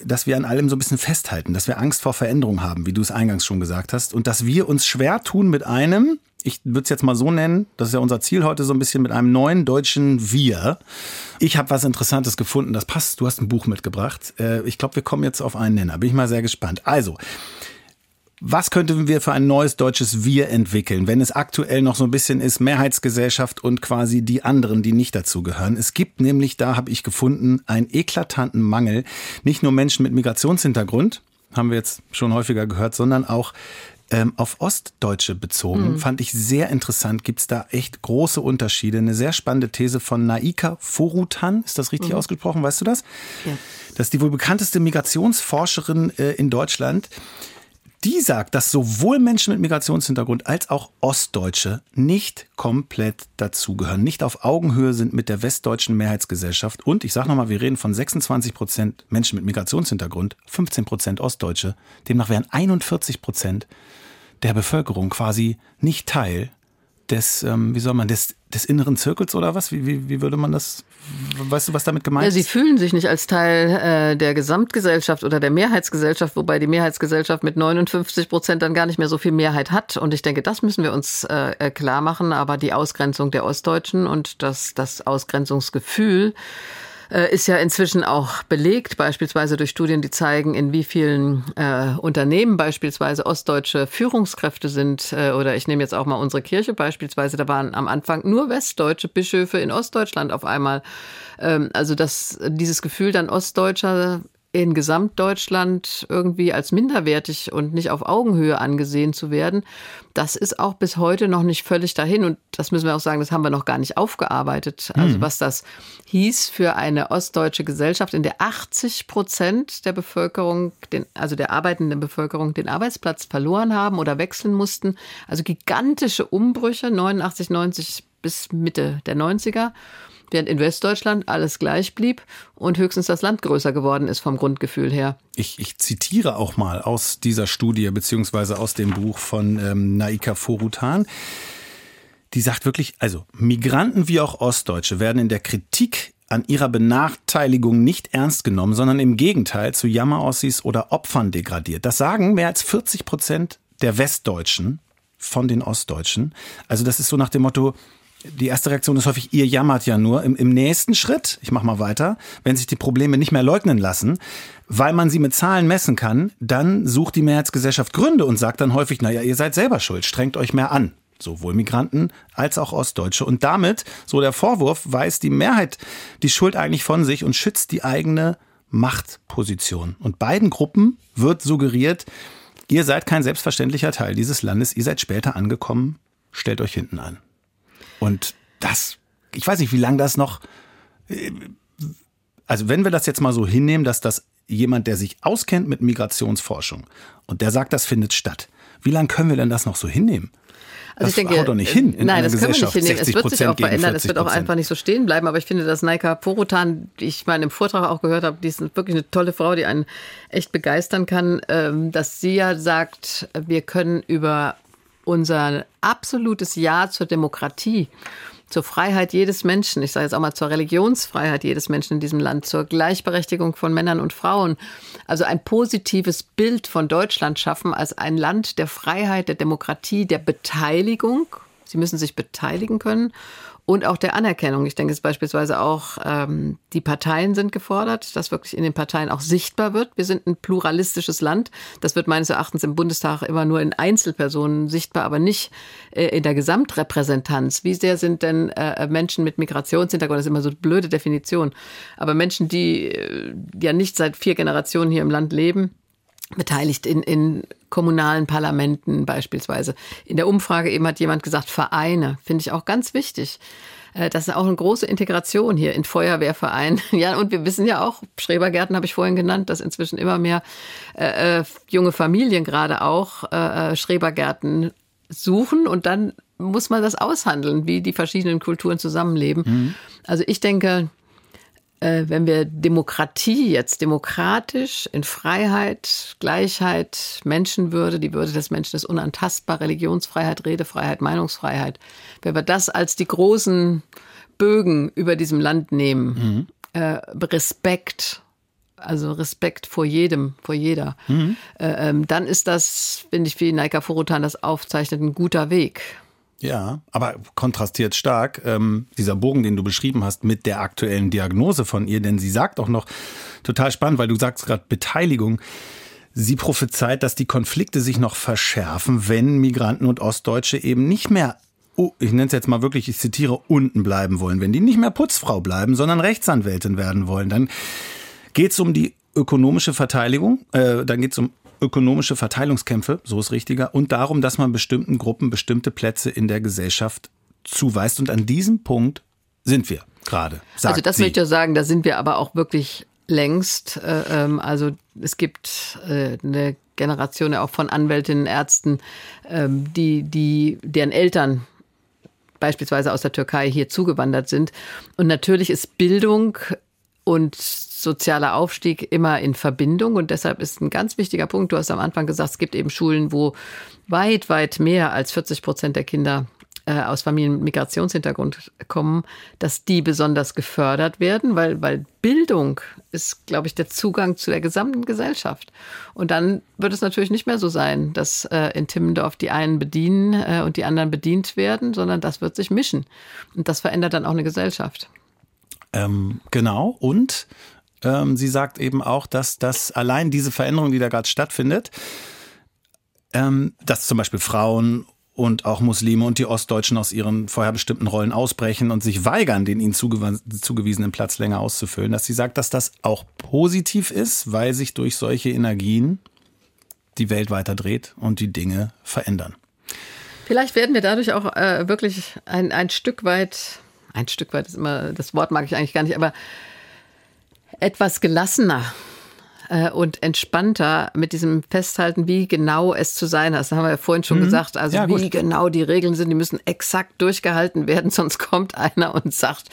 dass wir an allem so ein bisschen festhalten, dass wir Angst vor Veränderung haben, wie du es eingangs schon gesagt hast, und dass wir uns schwer tun mit einem, ich würde es jetzt mal so nennen, das ist ja unser Ziel heute so ein bisschen mit einem neuen deutschen Wir. Ich habe was Interessantes gefunden, das passt. Du hast ein Buch mitgebracht. Äh, ich glaube, wir kommen jetzt auf einen Nenner. Bin ich mal sehr gespannt. Also, was könnten wir für ein neues deutsches Wir entwickeln, wenn es aktuell noch so ein bisschen ist, Mehrheitsgesellschaft und quasi die anderen, die nicht dazugehören? Es gibt nämlich, da habe ich gefunden, einen eklatanten Mangel, nicht nur Menschen mit Migrationshintergrund, haben wir jetzt schon häufiger gehört, sondern auch ähm, auf Ostdeutsche bezogen. Mhm. Fand ich sehr interessant. Gibt es da echt große Unterschiede. Eine sehr spannende These von Naika Forutan. Ist das richtig mhm. ausgesprochen? Weißt du das? Ja. Das ist die wohl bekannteste Migrationsforscherin äh, in Deutschland. Die sagt, dass sowohl Menschen mit Migrationshintergrund als auch Ostdeutsche nicht komplett dazugehören, nicht auf Augenhöhe sind mit der westdeutschen Mehrheitsgesellschaft. Und ich sage nochmal, wir reden von 26 Prozent Menschen mit Migrationshintergrund, 15 Prozent Ostdeutsche. Demnach wären 41 Prozent der Bevölkerung quasi nicht Teil des, ähm, wie soll man, des, des inneren Zirkels oder was? Wie, wie, wie würde man das, weißt du, was damit gemeint ist? Ja, sie fühlen sich nicht als Teil äh, der Gesamtgesellschaft oder der Mehrheitsgesellschaft, wobei die Mehrheitsgesellschaft mit 59 Prozent dann gar nicht mehr so viel Mehrheit hat. Und ich denke, das müssen wir uns äh, klar machen. Aber die Ausgrenzung der Ostdeutschen und das, das Ausgrenzungsgefühl, ist ja inzwischen auch belegt, beispielsweise durch Studien, die zeigen, in wie vielen äh, Unternehmen beispielsweise ostdeutsche Führungskräfte sind. Äh, oder ich nehme jetzt auch mal unsere Kirche beispielsweise. Da waren am Anfang nur westdeutsche Bischöfe in Ostdeutschland auf einmal. Ähm, also dass dieses Gefühl dann Ostdeutscher in Gesamtdeutschland irgendwie als minderwertig und nicht auf Augenhöhe angesehen zu werden, das ist auch bis heute noch nicht völlig dahin. Und das müssen wir auch sagen, das haben wir noch gar nicht aufgearbeitet. Also mhm. was das hieß für eine ostdeutsche Gesellschaft, in der 80 Prozent der Bevölkerung, den, also der arbeitenden Bevölkerung, den Arbeitsplatz verloren haben oder wechseln mussten. Also gigantische Umbrüche, 89, 90 bis Mitte der 90er während in Westdeutschland alles gleich blieb und höchstens das Land größer geworden ist vom Grundgefühl her. Ich, ich zitiere auch mal aus dieser Studie beziehungsweise aus dem Buch von ähm, Naika Forutan. Die sagt wirklich, also Migranten wie auch Ostdeutsche werden in der Kritik an ihrer Benachteiligung nicht ernst genommen, sondern im Gegenteil zu Jammerossis oder Opfern degradiert. Das sagen mehr als 40 Prozent der Westdeutschen von den Ostdeutschen. Also das ist so nach dem Motto, die erste Reaktion ist häufig, ihr jammert ja nur. Im, im nächsten Schritt, ich mache mal weiter, wenn sich die Probleme nicht mehr leugnen lassen, weil man sie mit Zahlen messen kann, dann sucht die Mehrheitsgesellschaft Gründe und sagt dann häufig, naja, ihr seid selber schuld, strengt euch mehr an. Sowohl Migranten als auch Ostdeutsche. Und damit, so der Vorwurf, weist die Mehrheit die Schuld eigentlich von sich und schützt die eigene Machtposition. Und beiden Gruppen wird suggeriert, ihr seid kein selbstverständlicher Teil dieses Landes, ihr seid später angekommen, stellt euch hinten an. Und das, ich weiß nicht, wie lange das noch. Äh, also wenn wir das jetzt mal so hinnehmen, dass das jemand, der sich auskennt mit Migrationsforschung und der sagt, das findet statt, wie lange können wir denn das noch so hinnehmen? Also das ich denke, haut doch nicht hin. In nein, das können wir nicht hinnehmen. Es wird sich auch verändern. Es wird auch einfach nicht so stehen bleiben. Aber ich finde, dass Naika Porotan, die ich mal in einem Vortrag auch gehört habe, die ist wirklich eine tolle Frau, die einen echt begeistern kann, ähm, dass sie ja sagt, wir können über unser absolutes Ja zur Demokratie, zur Freiheit jedes Menschen, ich sage jetzt auch mal zur Religionsfreiheit jedes Menschen in diesem Land, zur Gleichberechtigung von Männern und Frauen, also ein positives Bild von Deutschland schaffen als ein Land der Freiheit, der Demokratie, der Beteiligung. Sie müssen sich beteiligen können und auch der Anerkennung. Ich denke es beispielsweise auch, ähm, die Parteien sind gefordert, dass wirklich in den Parteien auch sichtbar wird. Wir sind ein pluralistisches Land. Das wird meines Erachtens im Bundestag immer nur in Einzelpersonen sichtbar, aber nicht äh, in der Gesamtrepräsentanz. Wie sehr sind denn äh, Menschen mit Migrationshintergrund, das ist immer so eine blöde Definition, aber Menschen, die äh, ja nicht seit vier Generationen hier im Land leben, beteiligt in, in kommunalen Parlamenten beispielsweise. In der Umfrage eben hat jemand gesagt, Vereine, finde ich auch ganz wichtig. Äh, das ist auch eine große Integration hier in Feuerwehrvereinen. Ja, und wir wissen ja auch, Schrebergärten habe ich vorhin genannt, dass inzwischen immer mehr äh, äh, junge Familien gerade auch äh, äh, Schrebergärten suchen und dann muss man das aushandeln, wie die verschiedenen Kulturen zusammenleben. Mhm. Also ich denke, wenn wir Demokratie jetzt demokratisch in Freiheit, Gleichheit, Menschenwürde, die Würde des Menschen ist unantastbar, Religionsfreiheit, Redefreiheit, Meinungsfreiheit, wenn wir das als die großen Bögen über diesem Land nehmen, mhm. äh, Respekt, also Respekt vor jedem, vor jeder, mhm. äh, ähm, dann ist das, finde ich, wie Naika Furutan das aufzeichnet, ein guter Weg. Ja, aber kontrastiert stark ähm, dieser Bogen, den du beschrieben hast, mit der aktuellen Diagnose von ihr, denn sie sagt auch noch total spannend, weil du sagst gerade Beteiligung. Sie prophezeit, dass die Konflikte sich noch verschärfen, wenn Migranten und Ostdeutsche eben nicht mehr, oh, ich nenne es jetzt mal wirklich, ich zitiere, unten bleiben wollen. Wenn die nicht mehr Putzfrau bleiben, sondern Rechtsanwältin werden wollen, dann geht es um die ökonomische Verteidigung, äh, dann geht es um ökonomische Verteilungskämpfe, so ist richtiger, und darum, dass man bestimmten Gruppen bestimmte Plätze in der Gesellschaft zuweist. Und an diesem Punkt sind wir gerade. Also das sie. möchte ich sagen, da sind wir aber auch wirklich längst. Äh, ähm, also es gibt äh, eine Generation ja auch von Anwältinnen, Ärzten, ähm, die, die, deren Eltern beispielsweise aus der Türkei hier zugewandert sind. Und natürlich ist Bildung und sozialer Aufstieg immer in Verbindung. Und deshalb ist ein ganz wichtiger Punkt, du hast am Anfang gesagt, es gibt eben Schulen, wo weit, weit mehr als 40 Prozent der Kinder äh, aus Familien mit Migrationshintergrund kommen, dass die besonders gefördert werden, weil, weil Bildung ist, glaube ich, der Zugang zu der gesamten Gesellschaft. Und dann wird es natürlich nicht mehr so sein, dass äh, in Timmendorf die einen bedienen äh, und die anderen bedient werden, sondern das wird sich mischen. Und das verändert dann auch eine Gesellschaft. Ähm, genau. Und ähm, sie sagt eben auch, dass das allein diese Veränderung, die da gerade stattfindet, ähm, dass zum Beispiel Frauen und auch Muslime und die Ostdeutschen aus ihren vorher bestimmten Rollen ausbrechen und sich weigern, den ihnen zugewiesenen Platz länger auszufüllen, dass sie sagt, dass das auch positiv ist, weil sich durch solche Energien die Welt weiter dreht und die Dinge verändern. Vielleicht werden wir dadurch auch äh, wirklich ein, ein Stück weit, ein Stück weit ist immer, das Wort mag ich eigentlich gar nicht, aber etwas gelassener äh, und entspannter mit diesem Festhalten, wie genau es zu sein hat. Das haben wir ja vorhin schon mhm. gesagt. Also ja, wie genau die Regeln sind, die müssen exakt durchgehalten werden, sonst kommt einer und sagt,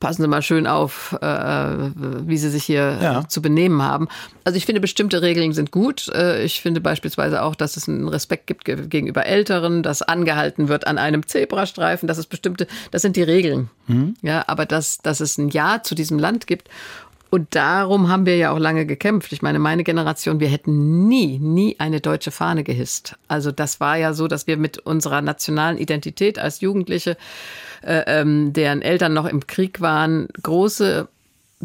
passen Sie mal schön auf, äh, wie Sie sich hier ja. äh, zu benehmen haben. Also ich finde, bestimmte Regeln sind gut. Äh, ich finde beispielsweise auch, dass es einen Respekt gibt gegenüber Älteren, dass angehalten wird an einem Zebrastreifen, dass es bestimmte, das sind die Regeln. Mhm. Ja, aber dass, dass es ein Ja zu diesem Land gibt und darum haben wir ja auch lange gekämpft. Ich meine, meine Generation, wir hätten nie, nie eine deutsche Fahne gehisst. Also das war ja so, dass wir mit unserer nationalen Identität als Jugendliche, äh, ähm, deren Eltern noch im Krieg waren, große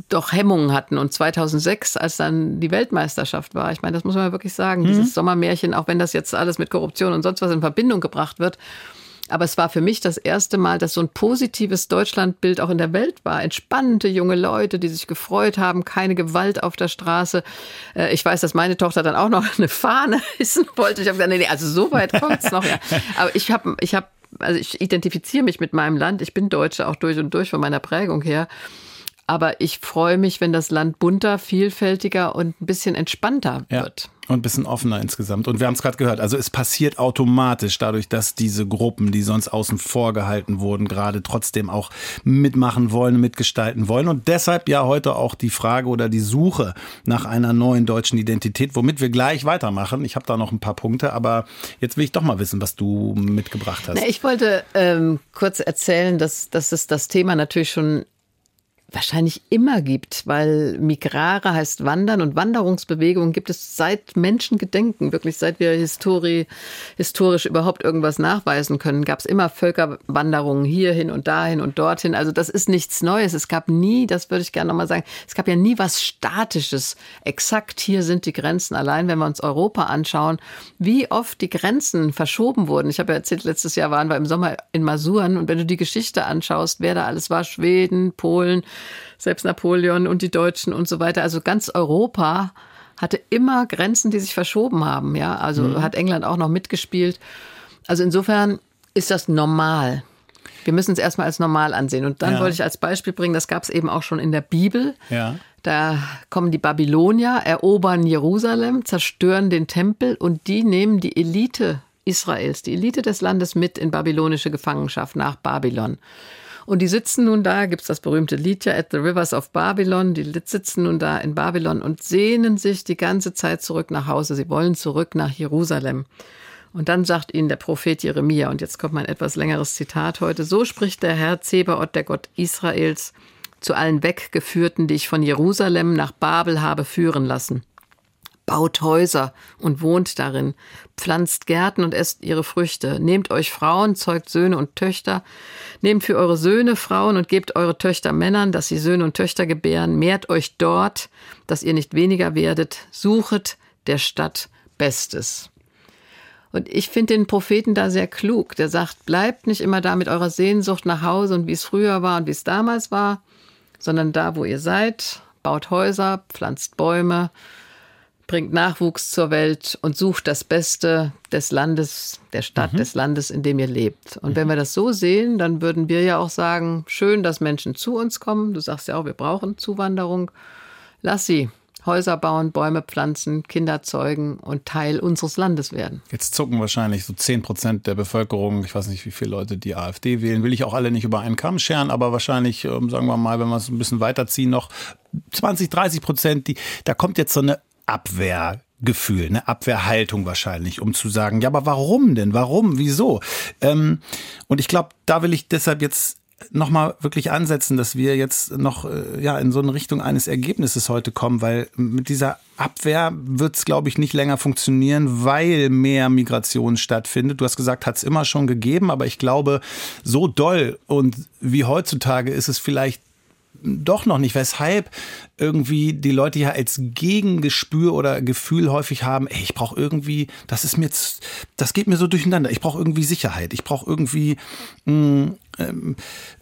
doch Hemmungen hatten. Und 2006, als dann die Weltmeisterschaft war, ich meine, das muss man wirklich sagen, mhm. dieses Sommermärchen, auch wenn das jetzt alles mit Korruption und sonst was in Verbindung gebracht wird, aber es war für mich das erste Mal, dass so ein positives Deutschlandbild auch in der Welt war. Entspannte junge Leute, die sich gefreut haben, keine Gewalt auf der Straße. Äh, ich weiß, dass meine Tochter dann auch noch eine Fahne hissen wollte. Ich habe gesagt, nee, nee, also so weit kommt es noch. Ja. Aber ich habe, ich habe, also ich identifiziere mich mit meinem Land. Ich bin Deutsche auch durch und durch von meiner Prägung her. Aber ich freue mich, wenn das Land bunter, vielfältiger und ein bisschen entspannter ja. wird. Und ein bisschen offener insgesamt. Und wir haben es gerade gehört, also es passiert automatisch dadurch, dass diese Gruppen, die sonst außen vor gehalten wurden, gerade trotzdem auch mitmachen wollen, mitgestalten wollen. Und deshalb ja heute auch die Frage oder die Suche nach einer neuen deutschen Identität, womit wir gleich weitermachen. Ich habe da noch ein paar Punkte, aber jetzt will ich doch mal wissen, was du mitgebracht hast. ich wollte ähm, kurz erzählen, dass, dass es das Thema natürlich schon wahrscheinlich immer gibt, weil Migrare heißt Wandern und Wanderungsbewegungen gibt es seit Menschengedenken, wirklich seit wir Historie, historisch überhaupt irgendwas nachweisen können, gab es immer Völkerwanderungen hierhin und dahin und dorthin. Also das ist nichts Neues. Es gab nie, das würde ich gerne nochmal sagen, es gab ja nie was Statisches. Exakt hier sind die Grenzen. Allein wenn wir uns Europa anschauen, wie oft die Grenzen verschoben wurden. Ich habe ja erzählt, letztes Jahr waren wir im Sommer in Masuren und wenn du die Geschichte anschaust, wer da alles war, Schweden, Polen, selbst Napoleon und die Deutschen und so weiter. Also ganz Europa hatte immer Grenzen, die sich verschoben haben. Ja, also mhm. hat England auch noch mitgespielt. Also insofern ist das normal. Wir müssen es erstmal als normal ansehen. Und dann ja. wollte ich als Beispiel bringen, das gab es eben auch schon in der Bibel. Ja. Da kommen die Babylonier, erobern Jerusalem, zerstören den Tempel und die nehmen die Elite Israels, die Elite des Landes mit in babylonische Gefangenschaft nach Babylon. Und die sitzen nun da, gibt's das berühmte Lied ja, At the Rivers of Babylon, die sitzen nun da in Babylon und sehnen sich die ganze Zeit zurück nach Hause. Sie wollen zurück nach Jerusalem. Und dann sagt ihnen der Prophet Jeremia, und jetzt kommt mein etwas längeres Zitat heute, so spricht der Herr Zebaoth, der Gott Israels, zu allen Weggeführten, die ich von Jerusalem nach Babel habe führen lassen baut Häuser und wohnt darin, pflanzt Gärten und esst ihre Früchte, nehmt euch Frauen, zeugt Söhne und Töchter, nehmt für eure Söhne Frauen und gebt eure Töchter Männern, dass sie Söhne und Töchter gebären, mehrt euch dort, dass ihr nicht weniger werdet, suchet der Stadt Bestes. Und ich finde den Propheten da sehr klug. Der sagt, bleibt nicht immer da mit eurer Sehnsucht nach Hause und wie es früher war und wie es damals war, sondern da, wo ihr seid, baut Häuser, pflanzt Bäume, bringt Nachwuchs zur Welt und sucht das Beste des Landes, der Stadt, mhm. des Landes, in dem ihr lebt. Und mhm. wenn wir das so sehen, dann würden wir ja auch sagen, schön, dass Menschen zu uns kommen. Du sagst ja auch, wir brauchen Zuwanderung. Lass sie Häuser bauen, Bäume pflanzen, Kinder zeugen und Teil unseres Landes werden. Jetzt zucken wahrscheinlich so 10 Prozent der Bevölkerung, ich weiß nicht, wie viele Leute die AfD wählen, will ich auch alle nicht über einen Kamm scheren, aber wahrscheinlich, ähm, sagen wir mal, wenn wir es ein bisschen weiterziehen, noch 20, 30 Prozent, die, da kommt jetzt so eine Abwehrgefühl, eine Abwehrhaltung wahrscheinlich, um zu sagen, ja, aber warum denn? Warum? Wieso? Ähm, und ich glaube, da will ich deshalb jetzt nochmal wirklich ansetzen, dass wir jetzt noch äh, ja in so eine Richtung eines Ergebnisses heute kommen, weil mit dieser Abwehr wird es, glaube ich, nicht länger funktionieren, weil mehr Migration stattfindet. Du hast gesagt, hat es immer schon gegeben, aber ich glaube, so doll und wie heutzutage ist es vielleicht doch noch nicht, weshalb irgendwie die Leute ja als Gegengespür oder Gefühl häufig haben, ey, ich brauche irgendwie, das ist mir jetzt, das geht mir so durcheinander, ich brauche irgendwie Sicherheit, ich brauche irgendwie, mh, mm, ähm,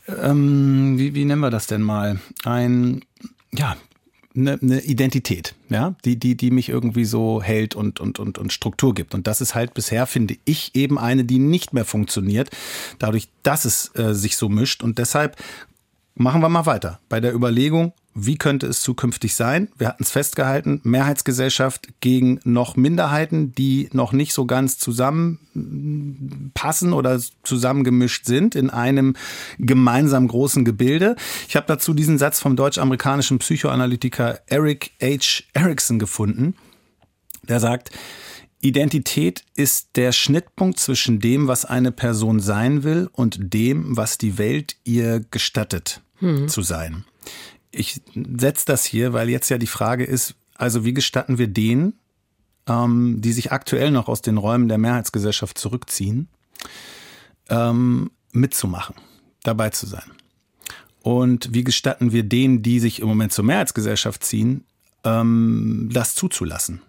ähm, wie, wie nennen wir das denn mal? Ein, ja, eine, eine Identität, ja, die, die, die mich irgendwie so hält und, und, und, und Struktur gibt. Und das ist halt bisher, finde ich, eben eine, die nicht mehr funktioniert, dadurch, dass es äh, sich so mischt. Und deshalb Machen wir mal weiter bei der Überlegung, wie könnte es zukünftig sein? Wir hatten es festgehalten, Mehrheitsgesellschaft gegen noch Minderheiten, die noch nicht so ganz zusammenpassen oder zusammengemischt sind in einem gemeinsam großen Gebilde. Ich habe dazu diesen Satz vom deutsch-amerikanischen Psychoanalytiker Eric H. Erickson gefunden. Der sagt, Identität ist der Schnittpunkt zwischen dem, was eine Person sein will und dem, was die Welt ihr gestattet mhm. zu sein. Ich setze das hier, weil jetzt ja die Frage ist, also wie gestatten wir denen, ähm, die sich aktuell noch aus den Räumen der Mehrheitsgesellschaft zurückziehen, ähm, mitzumachen, dabei zu sein? Und wie gestatten wir denen, die sich im Moment zur Mehrheitsgesellschaft ziehen, ähm, das zuzulassen?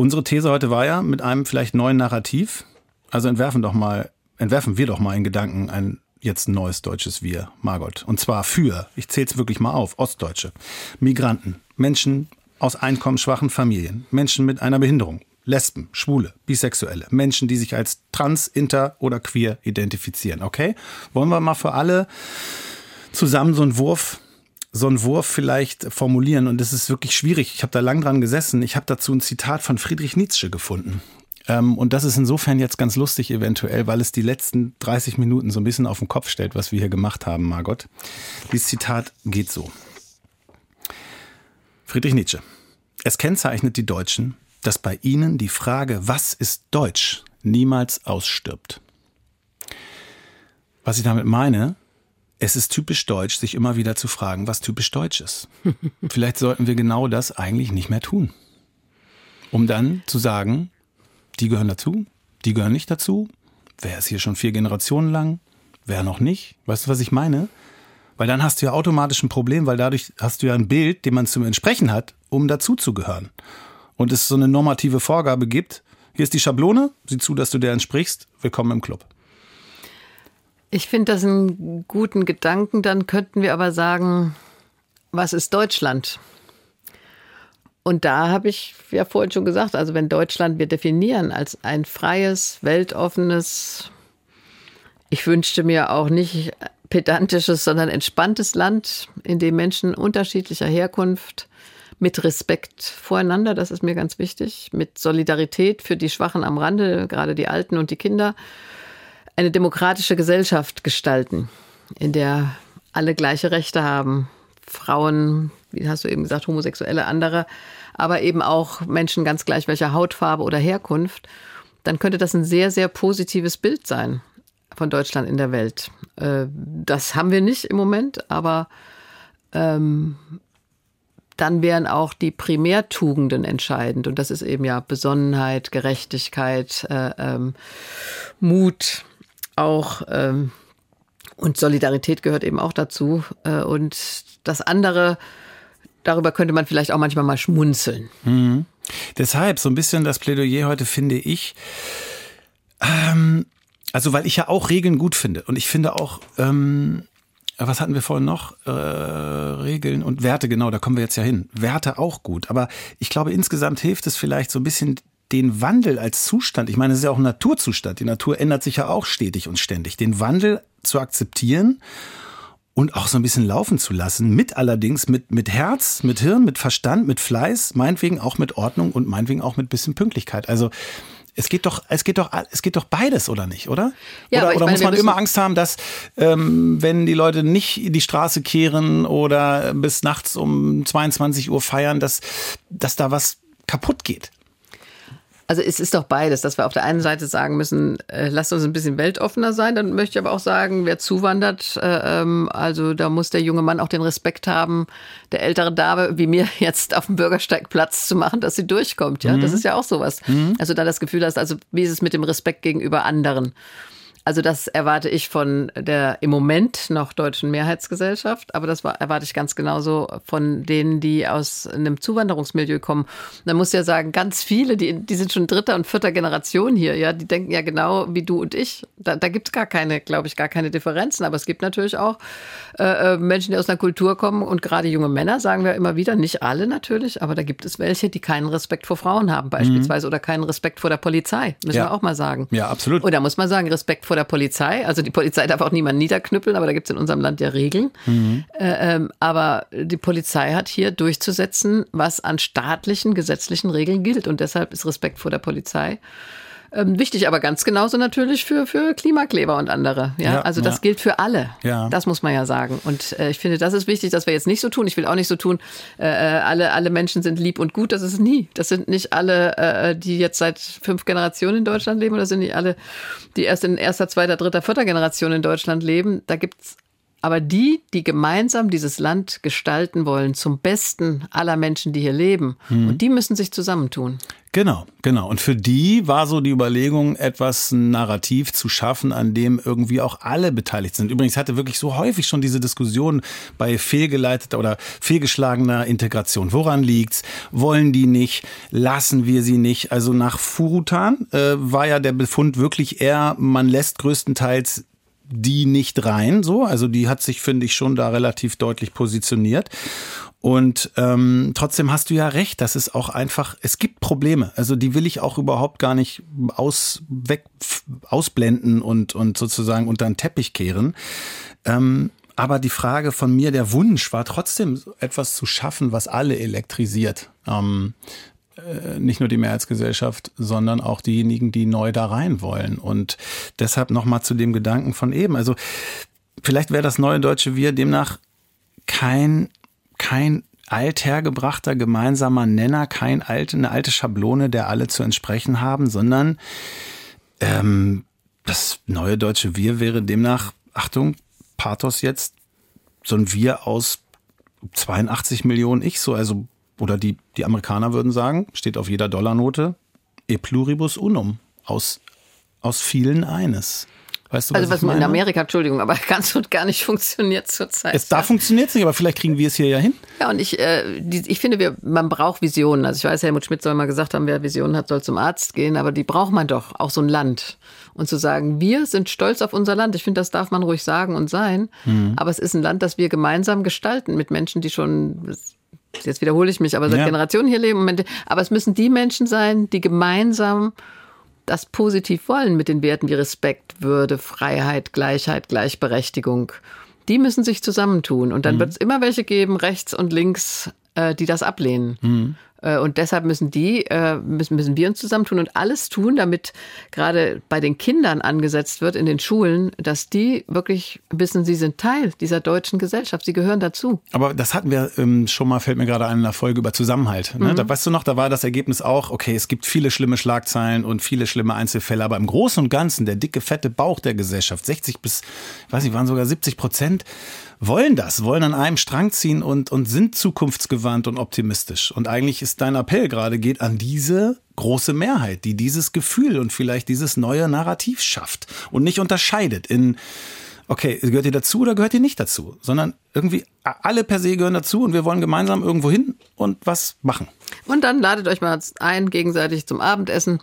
Unsere These heute war ja mit einem vielleicht neuen Narrativ. Also entwerfen doch mal, entwerfen wir doch mal in Gedanken ein jetzt neues deutsches Wir, Margot. Und zwar für, ich zähle es wirklich mal auf, Ostdeutsche, Migranten, Menschen aus einkommensschwachen Familien, Menschen mit einer Behinderung, Lesben, Schwule, Bisexuelle, Menschen, die sich als trans, inter oder queer identifizieren. Okay? Wollen wir mal für alle zusammen so einen Wurf so einen Wurf vielleicht formulieren. Und das ist wirklich schwierig. Ich habe da lang dran gesessen. Ich habe dazu ein Zitat von Friedrich Nietzsche gefunden. Ähm, und das ist insofern jetzt ganz lustig eventuell, weil es die letzten 30 Minuten so ein bisschen auf den Kopf stellt, was wir hier gemacht haben, Margot. Dieses Zitat geht so. Friedrich Nietzsche. Es kennzeichnet die Deutschen, dass bei ihnen die Frage, was ist Deutsch, niemals ausstirbt. Was ich damit meine, es ist typisch deutsch, sich immer wieder zu fragen, was typisch deutsch ist. Vielleicht sollten wir genau das eigentlich nicht mehr tun. Um dann zu sagen, die gehören dazu, die gehören nicht dazu. Wer ist hier schon vier Generationen lang? Wer noch nicht? Weißt du, was ich meine? Weil dann hast du ja automatisch ein Problem, weil dadurch hast du ja ein Bild, dem man zu entsprechen hat, um dazuzugehören. Und es so eine normative Vorgabe gibt, hier ist die Schablone, sieh zu, dass du der entsprichst, willkommen im Club. Ich finde das einen guten Gedanken. Dann könnten wir aber sagen, was ist Deutschland? Und da habe ich ja vorhin schon gesagt, also wenn Deutschland wir definieren als ein freies, weltoffenes, ich wünschte mir auch nicht pedantisches, sondern entspanntes Land, in dem Menschen unterschiedlicher Herkunft mit Respekt voreinander, das ist mir ganz wichtig, mit Solidarität für die Schwachen am Rande, gerade die Alten und die Kinder, eine demokratische Gesellschaft gestalten, in der alle gleiche Rechte haben. Frauen, wie hast du eben gesagt, Homosexuelle, andere, aber eben auch Menschen ganz gleich welcher Hautfarbe oder Herkunft, dann könnte das ein sehr, sehr positives Bild sein von Deutschland in der Welt. Äh, das haben wir nicht im Moment, aber ähm, dann wären auch die Primärtugenden entscheidend. Und das ist eben ja Besonnenheit, Gerechtigkeit, äh, ähm, Mut, auch ähm, und Solidarität gehört eben auch dazu. Äh, und das andere, darüber könnte man vielleicht auch manchmal mal schmunzeln. Mhm. Deshalb so ein bisschen das Plädoyer heute finde ich. Ähm, also weil ich ja auch Regeln gut finde und ich finde auch ähm, was hatten wir vorhin noch? Äh, Regeln und Werte, genau, da kommen wir jetzt ja hin. Werte auch gut. Aber ich glaube, insgesamt hilft es vielleicht so ein bisschen den Wandel als Zustand, ich meine, es ist ja auch ein Naturzustand, die Natur ändert sich ja auch stetig und ständig, den Wandel zu akzeptieren und auch so ein bisschen laufen zu lassen, mit allerdings mit, mit Herz, mit Hirn, mit Verstand, mit Fleiß, meinetwegen auch mit Ordnung und meinetwegen auch mit bisschen Pünktlichkeit. Also es geht doch, es geht doch, es geht doch beides, oder nicht, oder? Ja, oder, oder meine, muss man immer Angst haben, dass ähm, wenn die Leute nicht die Straße kehren oder bis nachts um 22 Uhr feiern, dass, dass da was kaputt geht? Also es ist doch beides, dass wir auf der einen Seite sagen müssen, äh, lasst uns ein bisschen weltoffener sein. Dann möchte ich aber auch sagen, wer zuwandert, äh, ähm, also da muss der junge Mann auch den Respekt haben, der ältere Dame wie mir jetzt auf dem Bürgersteig Platz zu machen, dass sie durchkommt. Ja, mhm. das ist ja auch sowas. Mhm. Also da das Gefühl hast, also wie ist es mit dem Respekt gegenüber anderen? Also das erwarte ich von der im Moment noch deutschen Mehrheitsgesellschaft, aber das erwarte ich ganz genauso von denen, die aus einem Zuwanderungsmilieu kommen. Man muss ja sagen, ganz viele, die, die sind schon dritter und vierter Generation hier, ja, die denken ja genau wie du und ich. Da, da gibt es gar keine, glaube ich, gar keine Differenzen, aber es gibt natürlich auch äh, äh, Menschen, die aus einer Kultur kommen und gerade junge Männer, sagen wir immer wieder, nicht alle natürlich, aber da gibt es welche, die keinen Respekt vor Frauen haben beispielsweise mhm. oder keinen Respekt vor der Polizei, müssen ja. wir auch mal sagen. Ja, absolut. Oder muss man sagen, Respekt vor der Polizei. Also die Polizei darf auch niemanden niederknüppeln, aber da gibt es in unserem Land ja Regeln. Mhm. Äh, ähm, aber die Polizei hat hier durchzusetzen, was an staatlichen, gesetzlichen Regeln gilt. Und deshalb ist Respekt vor der Polizei ähm, wichtig, aber ganz genauso natürlich für, für Klimakleber und andere. Ja, ja also das ja. gilt für alle. Ja. Das muss man ja sagen. Und äh, ich finde, das ist wichtig, dass wir jetzt nicht so tun. Ich will auch nicht so tun, äh, äh, alle, alle Menschen sind lieb und gut. Das ist nie. Das sind nicht alle, äh, die jetzt seit fünf Generationen in Deutschland leben. Oder sind nicht alle, die erst in erster, zweiter, dritter, vierter Generation in Deutschland leben. Da gibt's aber die, die gemeinsam dieses Land gestalten wollen, zum Besten aller Menschen, die hier leben, mhm. und die müssen sich zusammentun. Genau, genau. Und für die war so die Überlegung, etwas Narrativ zu schaffen, an dem irgendwie auch alle beteiligt sind. Übrigens hatte wirklich so häufig schon diese Diskussion bei fehlgeleiteter oder fehlgeschlagener Integration. Woran liegt's? Wollen die nicht? Lassen wir sie nicht? Also nach Furutan äh, war ja der Befund wirklich eher, man lässt größtenteils die nicht rein, so. Also die hat sich, finde ich, schon da relativ deutlich positioniert. Und ähm, trotzdem hast du ja recht, dass es auch einfach, es gibt Probleme. Also die will ich auch überhaupt gar nicht aus, weg, ausblenden und, und sozusagen unter den Teppich kehren. Ähm, aber die Frage von mir, der Wunsch war trotzdem etwas zu schaffen, was alle elektrisiert. Ähm, äh, nicht nur die Mehrheitsgesellschaft, sondern auch diejenigen, die neu da rein wollen. Und deshalb nochmal zu dem Gedanken von eben. Also vielleicht wäre das neue deutsche Wir demnach kein, kein althergebrachter gemeinsamer Nenner, kein alte, eine alte Schablone, der alle zu entsprechen haben, sondern ähm, das neue deutsche Wir wäre demnach, Achtung, Pathos jetzt, so ein Wir aus 82 Millionen Ich, so, also, oder die, die Amerikaner würden sagen, steht auf jeder Dollarnote, e pluribus unum, aus, aus vielen eines. Weißt du, was also was ich meine? in Amerika, Entschuldigung, aber ganz und gar nicht funktioniert zurzeit. Es, da funktioniert es nicht, aber vielleicht kriegen wir es hier ja hin. Ja, und ich, äh, die, ich finde, wir, man braucht Visionen. Also ich weiß, Helmut Schmidt soll mal gesagt haben, wer Visionen hat, soll zum Arzt gehen, aber die braucht man doch, auch so ein Land. Und zu sagen, wir sind stolz auf unser Land. Ich finde, das darf man ruhig sagen und sein. Mhm. Aber es ist ein Land, das wir gemeinsam gestalten mit Menschen, die schon jetzt wiederhole ich mich, aber seit Ja. Generationen hier leben. Aber es müssen die Menschen sein, die gemeinsam das positiv wollen mit den Werten wie Respekt, Würde, Freiheit, Gleichheit, Gleichberechtigung. Die müssen sich zusammentun. Und dann Mhm. wird es immer welche geben, rechts und links, äh, die das ablehnen. Mhm. Äh, Und deshalb müssen die, äh, müssen, müssen wir uns zusammentun und alles tun, damit gerade bei den Kindern angesetzt wird in den Schulen, dass die wirklich wissen, sie sind Teil dieser deutschen Gesellschaft. Sie gehören dazu. Aber das hatten wir ähm, schon mal, fällt mir gerade ein, in einer Folge über Zusammenhalt. Ne? Mhm. Da, weißt du noch, da war das Ergebnis auch, okay, es gibt viele schlimme Schlagzeilen und viele schlimme Einzelfälle, aber im Großen und Ganzen, der dicke, fette Bauch der Gesellschaft, 60 bis, ich weiß nicht, waren sogar 70 Prozent, wollen das, wollen an einem Strang ziehen und, und sind zukunftsgewandt und optimistisch. Und eigentlich ist dein Appell gerade, geht an diese große Mehrheit, die dieses Gefühl und vielleicht dieses neue Narrativ schafft und nicht unterscheidet in okay, gehört ihr dazu oder gehört ihr nicht dazu? Sondern irgendwie alle per se gehören dazu und wir wollen gemeinsam irgendwo hin und was machen. Und dann ladet euch mal ein, gegenseitig zum Abendessen.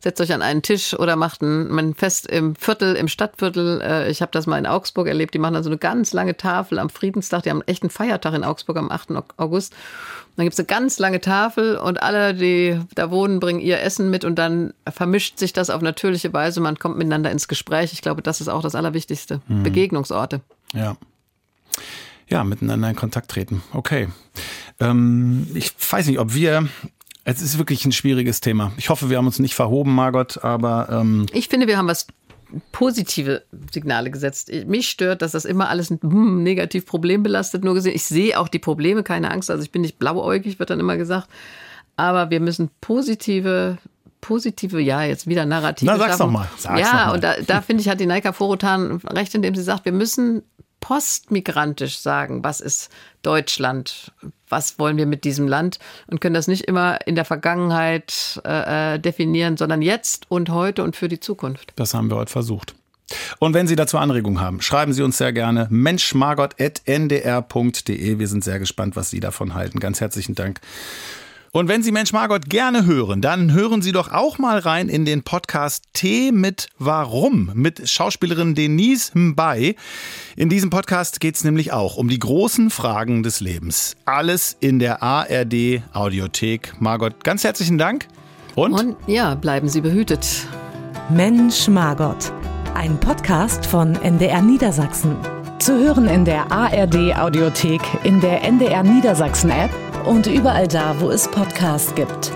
Setzt euch an einen Tisch oder macht ein, ein Fest im Viertel, im Stadtviertel. Äh, Ich habe das mal in Augsburg erlebt. Die machen dann so eine ganz lange Tafel am Friedenstag. Die haben echt einen Feiertag in Augsburg am 8. August. Und dann gibt's eine ganz lange Tafel und alle, die da wohnen, bringen ihr Essen mit und dann vermischt sich das auf natürliche Weise. Man kommt miteinander ins Gespräch. Ich glaube, das ist auch das Allerwichtigste. Mhm. Begegnungsorte. Ja. Ja, miteinander in Kontakt treten. Okay. Ähm, ich weiß nicht, ob wir. Es ist wirklich ein schwieriges Thema. Ich hoffe, wir haben uns nicht verhoben, Margot, aber ähm, Ich finde, wir haben was positive Signale gesetzt. Mich stört, dass das immer alles hm, negativ problembelastet nur gesehen. Ich sehe auch die Probleme, keine Angst. Also ich bin nicht blauäugig, wird dann immer gesagt. Aber wir müssen positive positive, ja, jetzt wieder Narrative Na, sag's schaffen. doch mal. Sag's ja, doch mal. und da, da finde ich, hat die Naika Vorotan recht, indem sie sagt, wir müssen postmigrantisch sagen, was ist Deutschland, was wollen wir mit diesem Land und können das nicht immer in der Vergangenheit äh, äh, definieren, sondern jetzt und heute und für die Zukunft. das haben wir heute versucht. Und wenn Sie dazu Anregungen haben, schreiben Sie uns sehr gerne menschmargot.ndr.de. Wir sind sehr gespannt, was Sie davon halten. Ganz herzlichen Dank. Und wenn Sie Mensch Margot gerne hören, dann hören Sie doch auch mal rein in den Podcast Tee mit Warum mit Schauspielerin Denise Mbay. In diesem Podcast geht es nämlich auch um die großen Fragen des Lebens. Alles in der ARD Audiothek. Margot, ganz herzlichen Dank. Und? Und ja, bleiben Sie behütet. Mensch Margot. Ein Podcast von NDR Niedersachsen. Zu hören in der ARD Audiothek, in der NDR Niedersachsen App und überall da, wo es Podcasts gibt.